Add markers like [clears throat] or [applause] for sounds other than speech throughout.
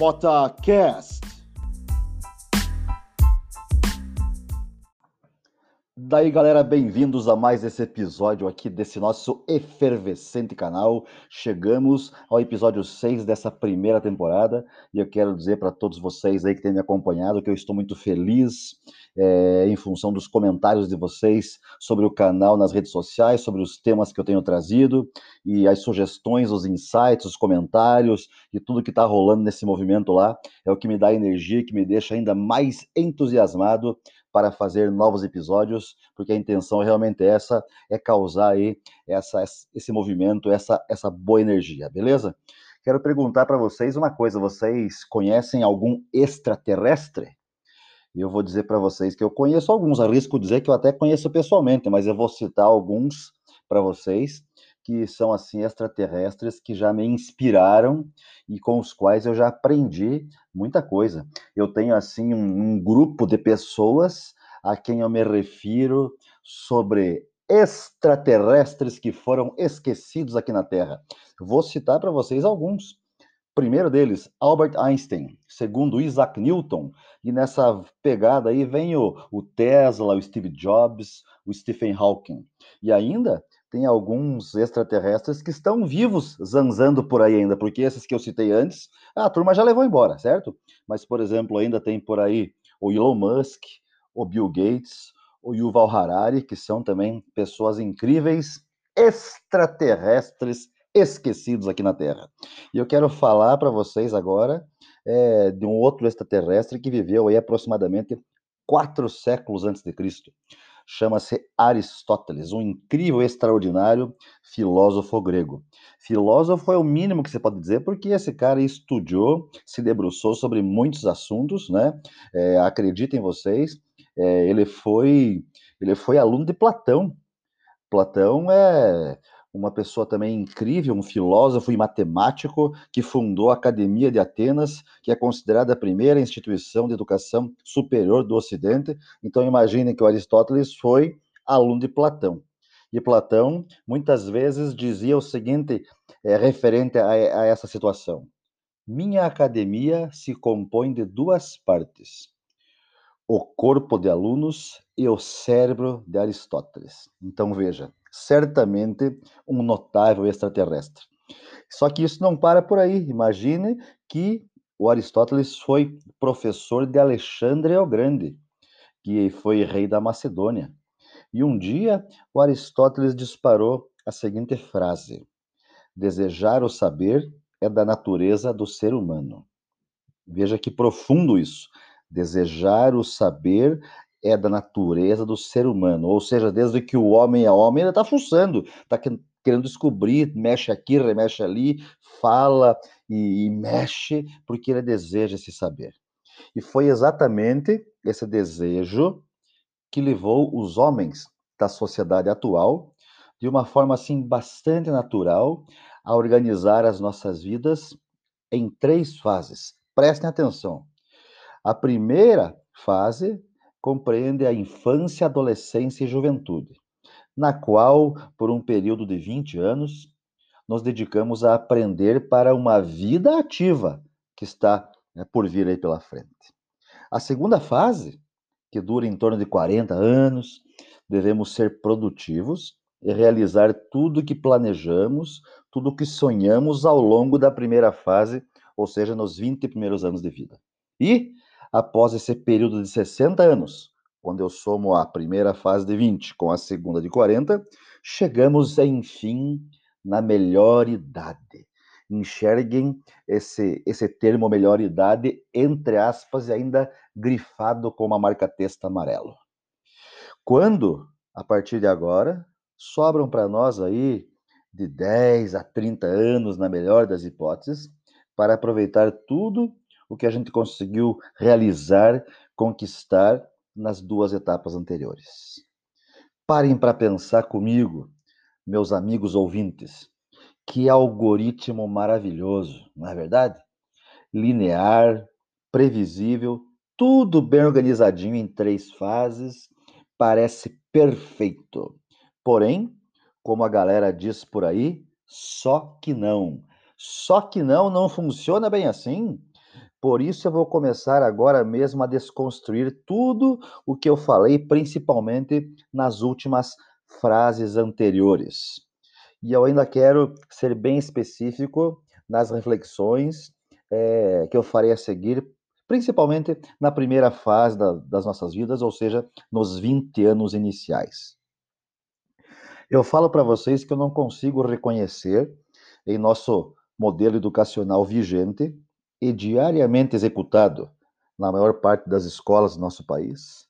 MotaCast. Daí, galera, bem-vindos a mais esse episódio aqui desse nosso efervescente canal. Chegamos ao episódio 6 dessa primeira temporada e eu quero dizer para todos vocês aí que têm me acompanhado que eu estou muito feliz é, em função dos comentários de vocês sobre o canal nas redes sociais, sobre os temas que eu tenho trazido e as sugestões, os insights, os comentários e tudo que está rolando nesse movimento lá é o que me dá energia, que me deixa ainda mais entusiasmado para fazer novos episódios, porque a intenção realmente é essa, é causar aí essa, esse movimento, essa, essa boa energia, beleza? Quero perguntar para vocês uma coisa: vocês conhecem algum extraterrestre? E eu vou dizer para vocês que eu conheço alguns, arrisco dizer que eu até conheço pessoalmente, mas eu vou citar alguns para vocês que são assim extraterrestres que já me inspiraram e com os quais eu já aprendi muita coisa. Eu tenho assim um, um grupo de pessoas a quem eu me refiro sobre extraterrestres que foram esquecidos aqui na Terra. Vou citar para vocês alguns. Primeiro deles, Albert Einstein. Segundo, Isaac Newton. E nessa pegada aí vem o, o Tesla, o Steve Jobs, o Stephen Hawking. E ainda tem alguns extraterrestres que estão vivos zanzando por aí ainda, porque esses que eu citei antes, a turma já levou embora, certo? Mas, por exemplo, ainda tem por aí o Elon Musk, o Bill Gates, o Yuval Harari, que são também pessoas incríveis, extraterrestres esquecidos aqui na Terra. E eu quero falar para vocês agora é, de um outro extraterrestre que viveu aí aproximadamente quatro séculos antes de Cristo chama-se Aristóteles, um incrível, extraordinário filósofo grego. Filósofo é o mínimo que você pode dizer, porque esse cara estudou, se debruçou sobre muitos assuntos, né? É, acreditem vocês, é, ele foi ele foi aluno de Platão. Platão é uma pessoa também incrível, um filósofo e matemático que fundou a Academia de Atenas, que é considerada a primeira instituição de educação superior do Ocidente. Então imaginem que o Aristóteles foi aluno de Platão. E Platão muitas vezes dizia o seguinte, é, referente a, a essa situação: Minha academia se compõe de duas partes o corpo de alunos e o cérebro de Aristóteles. Então veja, certamente um notável extraterrestre. Só que isso não para por aí. Imagine que o Aristóteles foi professor de Alexandre o Grande, que foi rei da Macedônia. E um dia o Aristóteles disparou a seguinte frase: Desejar o saber é da natureza do ser humano. Veja que profundo isso. Desejar o saber é da natureza do ser humano, ou seja, desde que o homem é homem, ele está fuçando, está querendo descobrir, mexe aqui, remexe ali, fala e, e mexe, porque ele deseja esse saber. E foi exatamente esse desejo que levou os homens da sociedade atual, de uma forma assim bastante natural, a organizar as nossas vidas em três fases. Prestem atenção. A primeira fase compreende a infância, adolescência e juventude, na qual, por um período de 20 anos, nos dedicamos a aprender para uma vida ativa que está né, por vir aí pela frente. A segunda fase, que dura em torno de 40 anos, devemos ser produtivos e realizar tudo que planejamos, tudo que sonhamos ao longo da primeira fase, ou seja, nos 20 primeiros anos de vida. E após esse período de 60 anos, quando eu somo a primeira fase de 20 com a segunda de 40, chegamos, enfim, na melhor idade. Enxerguem esse, esse termo melhor idade, entre aspas, ainda grifado com uma marca-texto amarelo. Quando, a partir de agora, sobram para nós aí de 10 a 30 anos, na melhor das hipóteses, para aproveitar tudo o que a gente conseguiu realizar, conquistar nas duas etapas anteriores. Parem para pensar comigo, meus amigos ouvintes, que algoritmo maravilhoso, não é verdade? Linear, previsível, tudo bem organizadinho em três fases, parece perfeito. Porém, como a galera diz por aí, só que não. Só que não, não funciona bem assim. Por isso eu vou começar agora mesmo a desconstruir tudo o que eu falei, principalmente nas últimas frases anteriores. E eu ainda quero ser bem específico nas reflexões é, que eu farei a seguir, principalmente na primeira fase da, das nossas vidas, ou seja, nos 20 anos iniciais. Eu falo para vocês que eu não consigo reconhecer em nosso modelo educacional vigente e diariamente executado na maior parte das escolas do nosso país,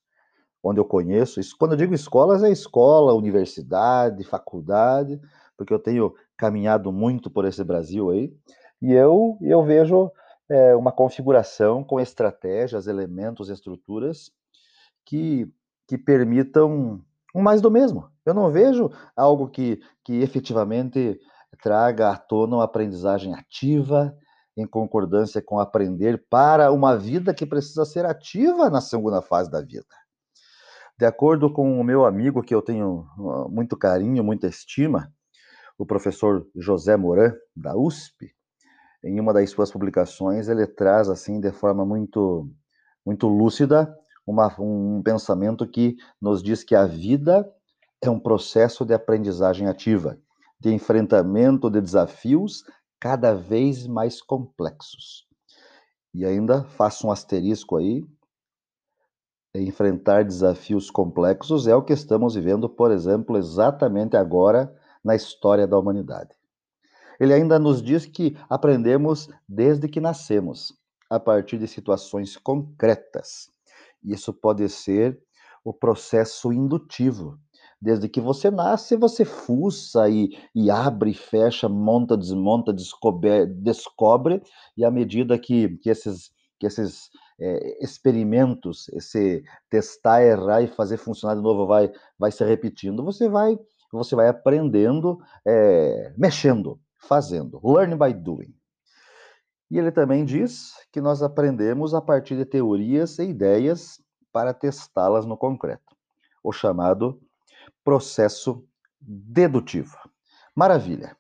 onde eu conheço. Quando eu digo escolas, é escola, universidade, faculdade, porque eu tenho caminhado muito por esse Brasil aí, e eu, eu vejo é, uma configuração com estratégias, elementos, estruturas que, que permitam um mais do mesmo. Eu não vejo algo que, que efetivamente traga à tona uma aprendizagem ativa, em concordância com aprender para uma vida que precisa ser ativa na segunda fase da vida. De acordo com o meu amigo, que eu tenho ah, muito carinho, muita estima, o professor José Moran, da USP, em uma das suas publicações, ele traz, assim, de forma muito, muito lúcida, uma, um pensamento que nos diz que a vida é um processo de aprendizagem ativa, de enfrentamento de desafios cada vez mais complexos. E ainda faço um asterisco aí. Enfrentar desafios complexos é o que estamos vivendo, por exemplo, exatamente agora na história da humanidade. Ele ainda nos diz que aprendemos desde que nascemos, a partir de situações concretas. Isso pode ser o processo indutivo, Desde que você nasce, você fuça e, e abre, fecha, monta, desmonta, descobre, descobre e à medida que, que esses, que esses é, experimentos, esse testar, errar e fazer funcionar de novo vai, vai se repetindo, você vai, você vai aprendendo, é, mexendo, fazendo. Learn by doing. E ele também diz que nós aprendemos a partir de teorias e ideias para testá-las no concreto, o chamado processo dedutivo. Maravilha.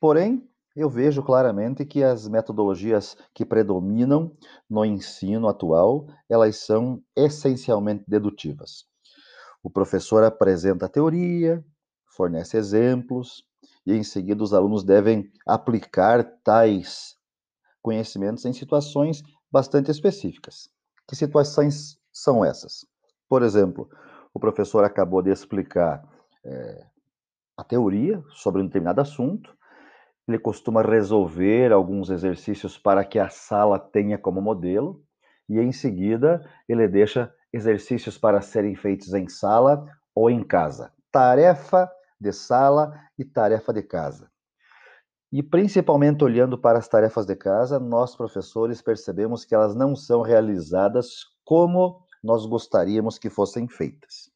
Porém, eu vejo claramente que as metodologias que predominam no ensino atual, elas são essencialmente dedutivas. O professor apresenta a teoria, fornece exemplos, e em seguida os alunos devem aplicar tais conhecimentos em situações bastante específicas. Que situações são essas? Por exemplo, o professor acabou de explicar é, a teoria sobre um determinado assunto. Ele costuma resolver alguns exercícios para que a sala tenha como modelo, e em seguida ele deixa exercícios para serem feitos em sala ou em casa. Tarefa de sala e tarefa de casa. E principalmente olhando para as tarefas de casa, nós professores percebemos que elas não são realizadas como nós gostaríamos que fossem feitas.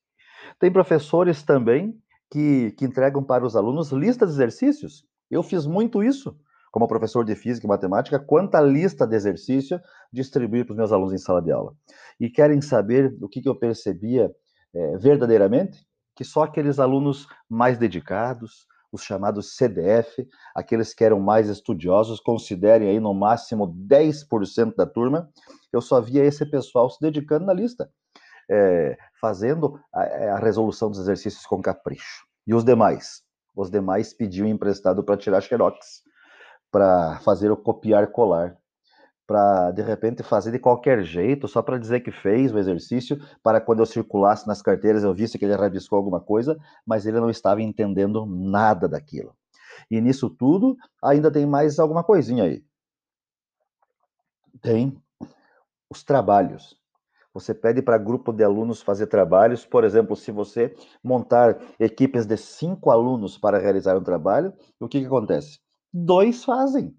Tem professores também que, que entregam para os alunos listas de exercícios. Eu fiz muito isso como professor de física e matemática, quanta lista de exercício distribuir para os meus alunos em sala de aula. E querem saber o que, que eu percebia é, verdadeiramente? Que só aqueles alunos mais dedicados, os chamados CDF, aqueles que eram mais estudiosos, considerem aí no máximo 10% da turma, eu só via esse pessoal se dedicando na lista, é, fazendo a, é, a, resolução dos exercícios com capricho. E os demais? Os demais pediam emprestado para tirar xerox, para fazer o copiar-colar, para de repente fazer de qualquer jeito, só para dizer que fez o exercício, para quando eu circulasse nas carteiras eu visse que ele rabiscou alguma coisa, mas ele não estava entendendo nada daquilo. E nisso tudo, ainda tem mais alguma coisinha aí. Tem os trabalhos. Você pede para grupo de alunos fazer trabalhos, por exemplo, se você montar equipes de cinco alunos para realizar um trabalho, o que, que acontece? Dois fazem.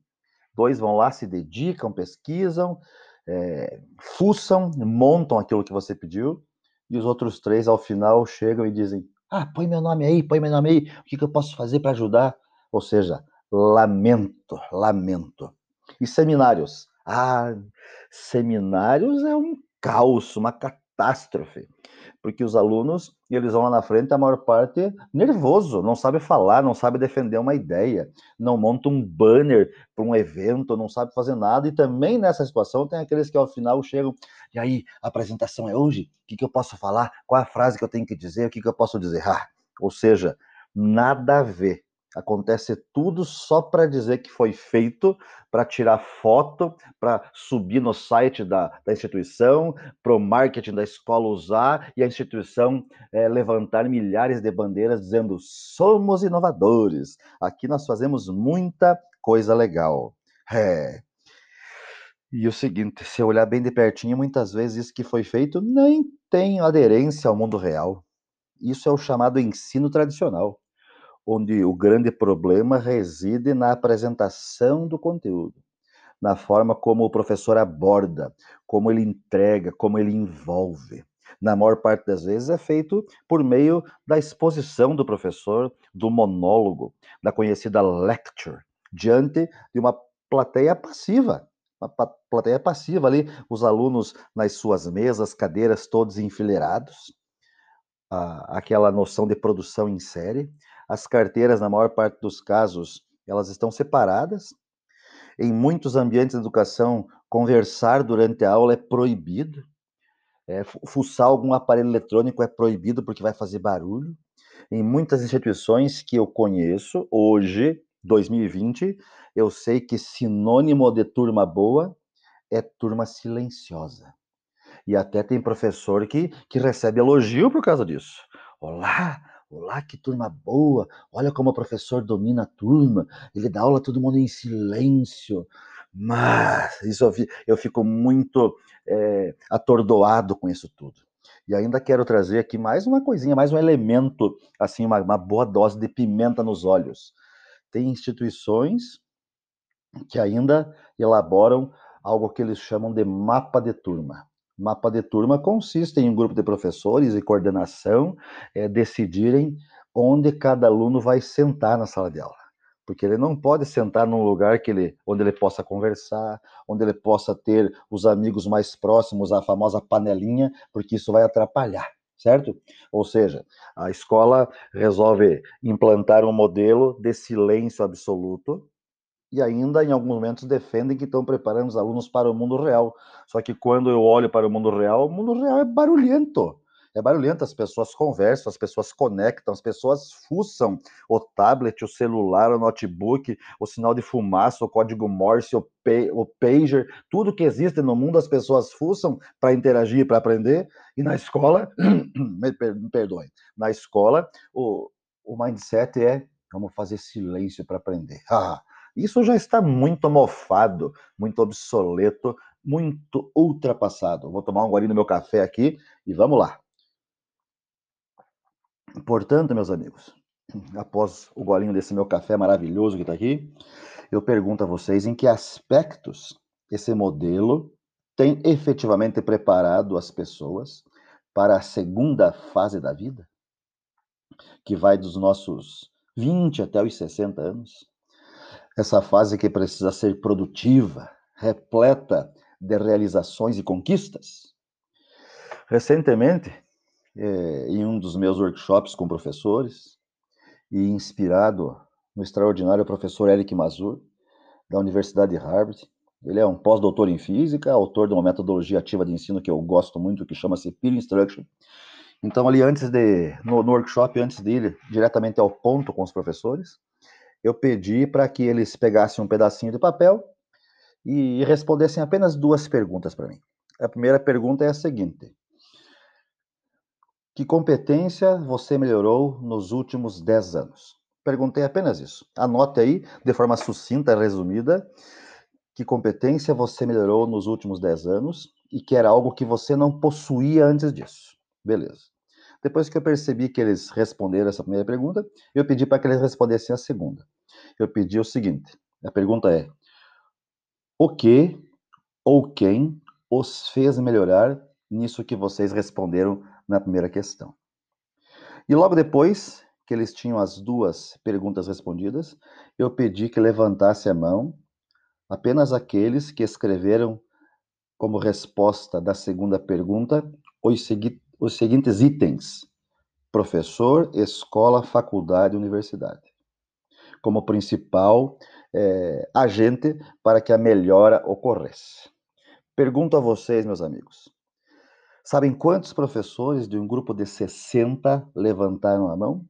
Dois vão lá, se dedicam, pesquisam, é, fuçam, montam aquilo que você pediu, e os outros três, ao final, chegam e dizem: Ah, põe meu nome aí, põe meu nome aí, o que, que eu posso fazer para ajudar? Ou seja, lamento, lamento. E seminários? Ah, seminários é um caos, uma catástrofe. Porque os alunos, eles vão lá na frente, a maior parte nervoso, não sabe falar, não sabe defender uma ideia, não monta um banner para um evento, não sabe fazer nada. E também nessa situação tem aqueles que ao final chegam, e aí, a apresentação é hoje? O que, que eu posso falar? Qual a frase que eu tenho que dizer? O que, que eu posso dizer? Ah, ou seja, nada a ver Acontece tudo só para dizer que foi feito, para tirar foto, para subir no site da, da instituição, para o marketing da escola usar e a instituição é, levantar milhares de bandeiras dizendo: somos inovadores, aqui nós fazemos muita coisa legal. É. E o seguinte, se eu olhar bem de pertinho, muitas vezes isso que foi feito nem tem aderência ao mundo real. Isso é o chamado ensino tradicional onde o grande problema reside na apresentação do conteúdo, na forma como o professor aborda, como ele entrega, como ele envolve. Na maior parte das vezes é feito por meio da exposição do professor, do monólogo, da conhecida lecture, diante de uma plateia passiva, uma plateia passiva ali, os alunos nas suas mesas, cadeiras todos enfileirados, aquela noção de produção em série, as carteiras, na maior parte dos casos, elas estão separadas. Em muitos ambientes de educação, conversar durante a aula é proibido. É, fuçar algum aparelho eletrônico é proibido porque vai fazer barulho. Em muitas instituições que eu conheço, hoje, 2020, eu sei que sinônimo de turma boa é turma silenciosa. E até tem professor que, que recebe elogio por causa disso. Olá, Olá, que turma boa! Olha como o professor domina a turma. Ele dá aula todo mundo em silêncio. Mas isso eu, fico muito é, atordoado com isso tudo. E ainda quero trazer aqui mais uma coisinha, mais um elemento, assim, uma, uma boa dose de pimenta nos olhos. Tem instituições que ainda elaboram algo que eles chamam de mapa de turma. Mapa de turma consiste em um grupo de professores e coordenação é, decidirem onde cada aluno vai sentar na sala de aula. Porque ele não pode sentar num lugar que ele, onde ele possa conversar, onde ele possa ter os amigos mais próximos, a famosa panelinha, porque isso vai atrapalhar, certo? Ou seja, a escola resolve implantar um modelo de silêncio absoluto, e ainda em alguns momentos defendem que estão preparando os alunos para o mundo real. Só que quando eu olho para o mundo real, o mundo real é barulhento. É barulhento, as pessoas conversam, as pessoas conectam, as pessoas fuçam o tablet, o celular, o notebook, o sinal de fumaça, o código Morse, o, o pager, tudo que existe no mundo as pessoas fuçam para interagir, para aprender. E na escola, [clears throat] me, perdoem, na escola o, o mindset é vamos fazer silêncio para aprender. [laughs] Isso já está muito mofado, muito obsoleto, muito ultrapassado. Vou tomar um golinho no meu café aqui e vamos lá. Portanto, meus amigos, [clears throat] após o golinho desse meu café maravilhoso que está aqui, eu pergunto a vocês em que aspectos esse modelo tem efetivamente preparado as pessoas para a segunda fase da vida, que vai dos nossos 20 até os 60 anos essa fase que precisa ser produtiva, repleta de realizações e conquistas. Recentemente, é, em um dos meus workshops com professores, e inspirado no extraordinário professor Eric Mazur, da Universidade de Harvard, ele é um pós-doutor em física, autor de uma metodologia ativa de ensino que eu gosto muito, que chama-se Peer Instruction. Então, ali antes de, no, no workshop, antes de ir diretamente ao ponto com os professores, eu pedi para que eles pegassem um pedacinho de papel e respondessem apenas duas perguntas para mim. A primeira pergunta é a seguinte: Que competência você melhorou nos últimos 10 anos? Perguntei apenas isso. Anote aí, de forma sucinta, resumida, que competência você melhorou nos últimos 10 anos e que era algo que você não possuía antes disso. Beleza. Depois que eu percebi que eles responderam essa primeira pergunta, eu pedi para que eles respondessem a segunda. Eu pedi o seguinte: a pergunta é: o que ou quem os fez melhorar nisso que vocês responderam na primeira questão? E logo depois que eles tinham as duas perguntas respondidas, eu pedi que levantasse a mão apenas aqueles que escreveram como resposta da segunda pergunta os, os seguintes itens: professor, escola, faculdade, universidade, como principal é, agente para que a melhora ocorresse. Pergunto a vocês, meus amigos: sabem quantos professores de um grupo de 60 levantaram a mão?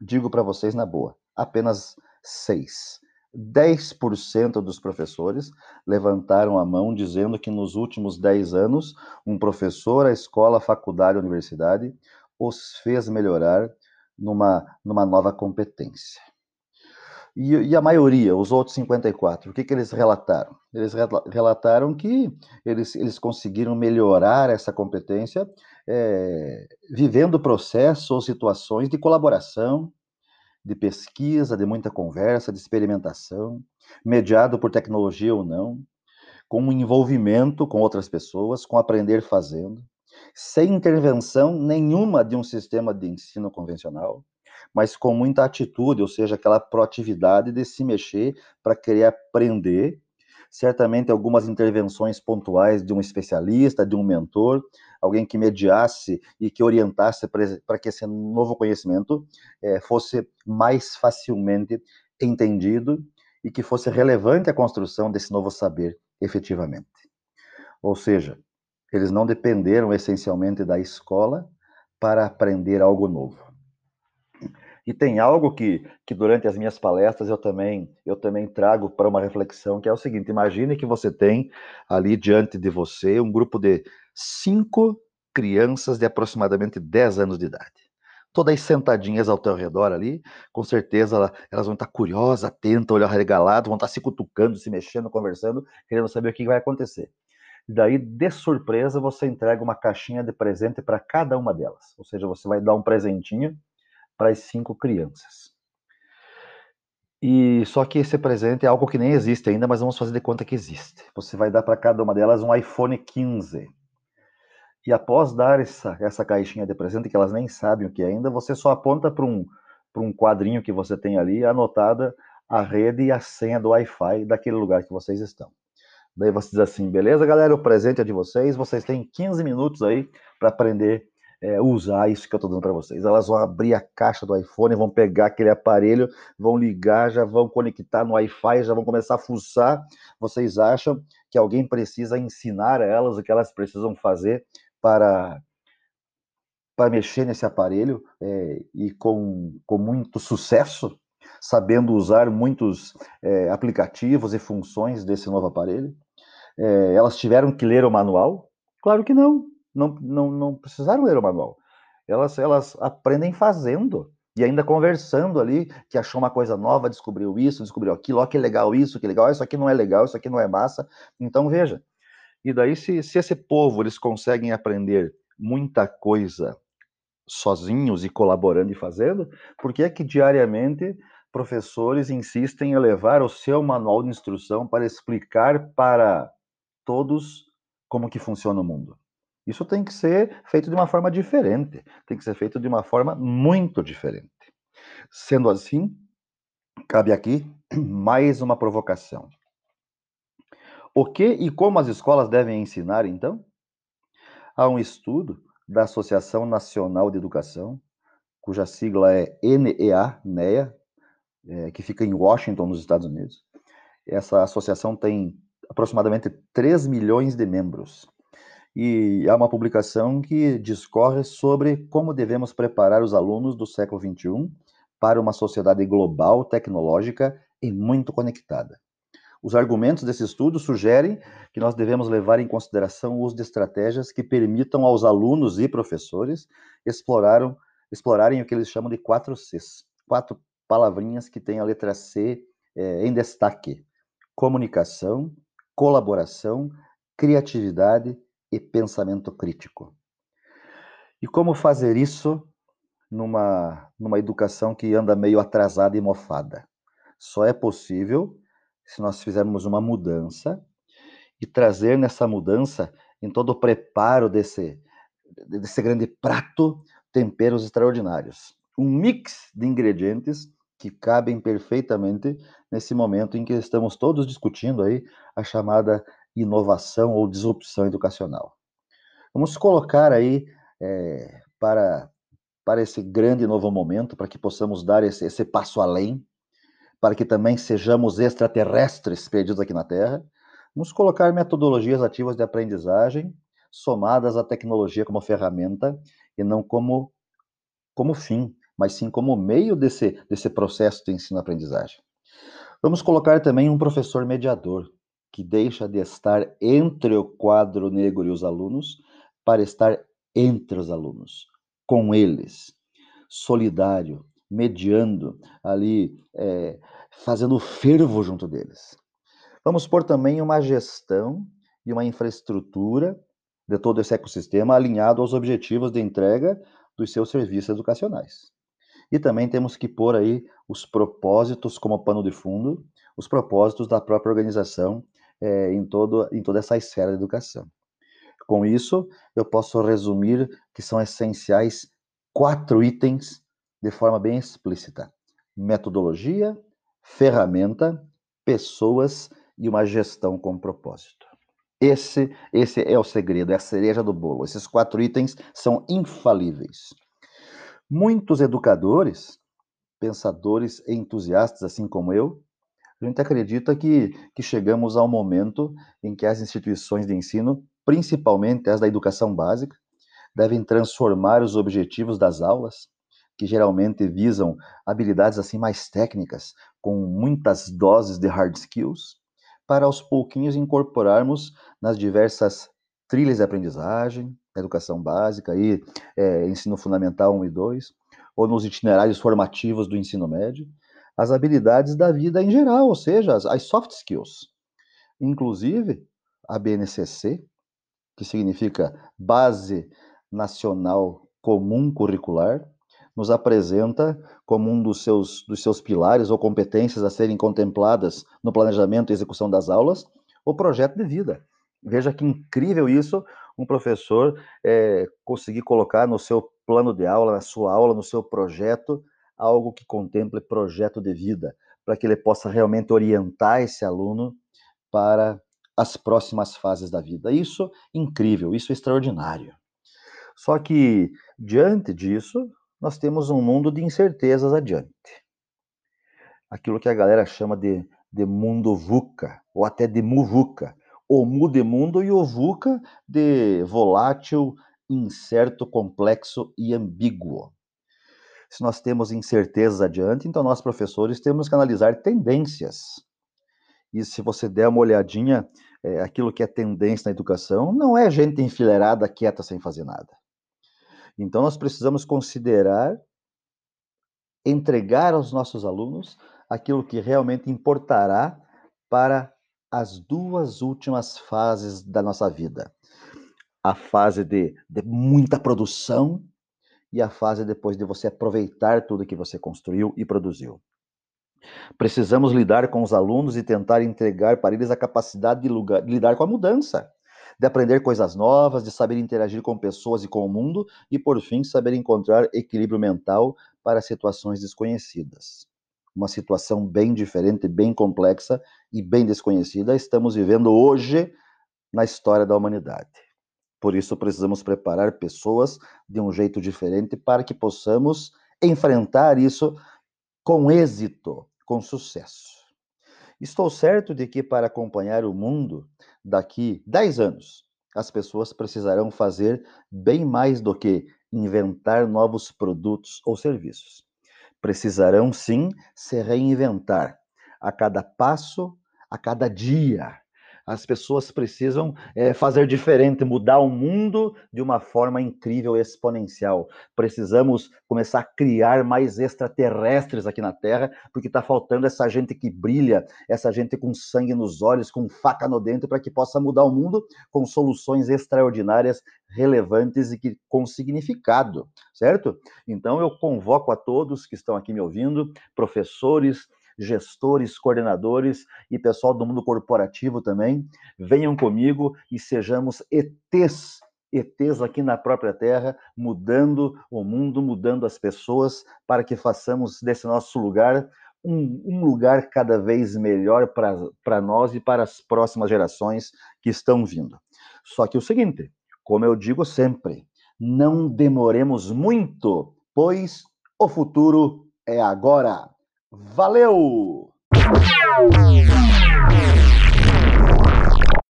Digo para vocês na boa, apenas seis. 10% dos professores levantaram a mão dizendo que nos últimos 10 anos, um professor, a escola, a faculdade, a universidade, os fez melhorar numa, numa nova competência. E, e, a maioria, os outros 54, o que, que eles relataram? Eles relataram que eles, eles conseguiram melhorar essa competência é, vivendo processos ou situações de colaboração, de pesquisa, de muita conversa, de experimentação, mediado por tecnologia ou não, com um envolvimento com outras pessoas, com aprender fazendo, sem intervenção nenhuma de um sistema de ensino convencional, mas com muita atitude, ou seja, aquela proatividade de se mexer para querer aprender certamente algumas intervenções pontuais de um especialista, de um mentor, alguém que mediasse e que orientasse para que esse novo conhecimento é, fosse mais facilmente entendido e que fosse relevante à construção desse novo saber efetivamente. Ou seja, eles não dependeram essencialmente da escola para aprender algo novo. E tem algo que, que durante as minhas palestras eu também, eu também trago para uma reflexão, que é o seguinte: imagine que você tem ali diante de você um grupo de cinco crianças de aproximadamente 10 anos de idade. Todas sentadinhas ao teu redor ali, com certeza elas vão estar curiosas, atentas, olho arregalado, vão estar se cutucando, se mexendo, conversando, querendo saber o que vai acontecer. E daí, de surpresa, você entrega uma caixinha de presente para cada uma delas. Ou seja, você vai dar um presentinho para as cinco crianças. E só que esse presente é algo que nem existe ainda, mas vamos fazer de conta que existe. Você vai dar para cada uma delas um iPhone 15. E após dar essa, essa caixinha de presente, que elas nem sabem o que é ainda, você só aponta para um, um quadrinho que você tem ali, anotada a rede e a senha do Wi-Fi daquele lugar que vocês estão. Daí você diz assim: beleza, galera, o presente é de vocês, vocês têm 15 minutos aí para aprender é, usar isso que eu estou dando para vocês. Elas vão abrir a caixa do iPhone, vão pegar aquele aparelho, vão ligar, já vão conectar no Wi-Fi, já vão começar a fuçar. Vocês acham que alguém precisa ensinar a elas o que elas precisam fazer para para mexer nesse aparelho é, e com, com muito sucesso, sabendo usar muitos é, aplicativos e funções desse novo aparelho? É, elas tiveram que ler o manual? Claro que não não, não, não precisaram ler o manual. Elas, elas aprendem fazendo e ainda conversando ali, que achou uma coisa nova, descobriu isso, descobriu aquilo, ó, que legal isso, que legal, isso aqui não é legal, isso aqui não é massa. Então, veja. E daí, se, se esse povo, eles conseguem aprender muita coisa sozinhos e colaborando e fazendo, por que é que diariamente professores insistem em levar o seu manual de instrução para explicar para todos como que funciona o mundo? Isso tem que ser feito de uma forma diferente, tem que ser feito de uma forma muito diferente. Sendo assim, cabe aqui [clears throat] mais uma provocação. O que e como as escolas devem ensinar, então? Há um estudo da Associação Nacional de Educação, cuja sigla é NEA, NEA, é, que fica em Washington, nos Estados Unidos. Essa associação tem aproximadamente 3 milhões de membros e há uma publicação que discorre sobre como devemos preparar os alunos do século XXI para uma sociedade global, tecnológica e muito conectada. Os argumentos desse estudo sugerem que nós devemos levar em consideração o uso de estratégias que permitam aos alunos e professores exploraram, explorarem o que eles chamam de quatro Cs, quatro palavrinhas que têm a letra C é, em destaque: comunicação, colaboração, criatividade e pensamento crítico. E como fazer isso numa, numa educação que anda meio atrasada e mofada? Só é possível se nós fizermos uma mudança e trazer nessa mudança, em todo o preparo desse, desse grande prato, temperos extraordinários. Um mix de ingredientes que cabem perfeitamente nesse momento em que estamos todos discutindo aí a chamada inovação ou disrupção educacional. Vamos colocar aí é, para, para esse grande novo momento, para que possamos dar esse, esse passo além, para que também sejamos extraterrestres perdidos aqui na Terra, nos colocar metodologias ativas de aprendizagem somadas à tecnologia como ferramenta e não como, como fim, mas sim como meio desse, desse processo de ensino-aprendizagem. Vamos colocar também um professor mediador, que deixa de estar entre o quadro negro e os alunos para estar entre os alunos, com eles, solidário, mediando ali, é, fazendo fervo junto deles. Vamos pôr também uma gestão e uma infraestrutura de todo esse ecossistema alinhado aos objetivos de entrega dos seus serviços educacionais. E também temos que pôr aí os propósitos como pano de fundo, os propósitos da própria organização é, em, todo, em toda essa esfera da educação. Com isso, eu posso resumir que são essenciais quatro itens de forma bem explícita: metodologia, ferramenta, pessoas e uma gestão com propósito. Esse, esse é o segredo, é a cereja do bolo. Esses quatro itens são infalíveis. Muitos educadores, pensadores e entusiastas, assim como eu, a gente acredita que, que chegamos ao momento em que as instituições de ensino, principalmente as da educação básica, devem transformar os objetivos das aulas, que geralmente visam habilidades assim mais técnicas, com muitas doses de hard skills, para aos pouquinhos incorporarmos nas diversas trilhas de aprendizagem, educação básica e é, ensino fundamental 1 e 2, ou nos itinerários formativos do ensino médio, as habilidades da vida em geral, ou seja, as, as soft skills. Inclusive, a BNCC, que significa Base Nacional Comum Curricular, nos apresenta como um dos seus, dos seus pilares ou competências a serem contempladas no planejamento e execução das aulas, o projeto de vida. Veja que incrível isso, um professor é, conseguir colocar no seu plano de aula, na sua aula, no seu projeto, algo que contemple projeto de vida, para que ele possa realmente orientar esse aluno para as próximas fases da vida. Isso incrível, isso extraordinário. Só que diante disso, nós temos um mundo de incertezas adiante. Aquilo que a galera chama de, de mundo VUCA, ou até de muvuca. O mu de mundo e o VUCA de volátil, incerto, complexo e ambíguo se nós temos incertezas adiante, então nós, professores, temos que analisar tendências. E se você der uma olhadinha, é, aquilo que é tendência na educação não é gente enfileirada, quieta, sem fazer nada. Então nós precisamos considerar, entregar aos nossos alunos aquilo que realmente importará para as duas últimas fases da nossa vida. A fase de, de muita produção e a fase depois de você aproveitar tudo que você construiu e produziu. Precisamos lidar com os alunos e tentar entregar para eles a capacidade de, lugar, de lidar com a mudança, de aprender coisas novas, de saber interagir com pessoas e com o mundo e, por fim, saber encontrar equilíbrio mental para situações desconhecidas. Uma situação bem diferente, bem complexa e bem desconhecida estamos vivendo hoje na história da humanidade. Por isso, precisamos preparar pessoas de um jeito diferente para que possamos enfrentar isso com êxito, com sucesso. Estou certo de que para acompanhar o mundo daqui 10 anos, as pessoas precisarão fazer bem mais do que inventar novos produtos ou serviços. Precisarão sim se reinventar a cada passo, a cada dia, as pessoas precisam é, fazer diferente, mudar o mundo de uma forma incrível, exponencial. Precisamos começar a criar mais extraterrestres aqui na Terra, porque está faltando essa gente que brilha, essa gente com sangue nos olhos, com faca no dente, para que possa mudar o mundo com soluções extraordinárias, relevantes e que, com significado, certo? Então eu convoco a todos que estão aqui me ouvindo, professores, gestores, coordenadores e pessoal do mundo corporativo também, venham comigo e sejamos ETs, ETs aqui na própria Terra, mudando o mundo, mudando as pessoas, para que façamos desse nosso lugar um, um lugar cada vez melhor para nós e para as próximas gerações que estão vindo. Só que o seguinte, como eu digo sempre, Não demoremos muito, pois o futuro é agora. Valeu!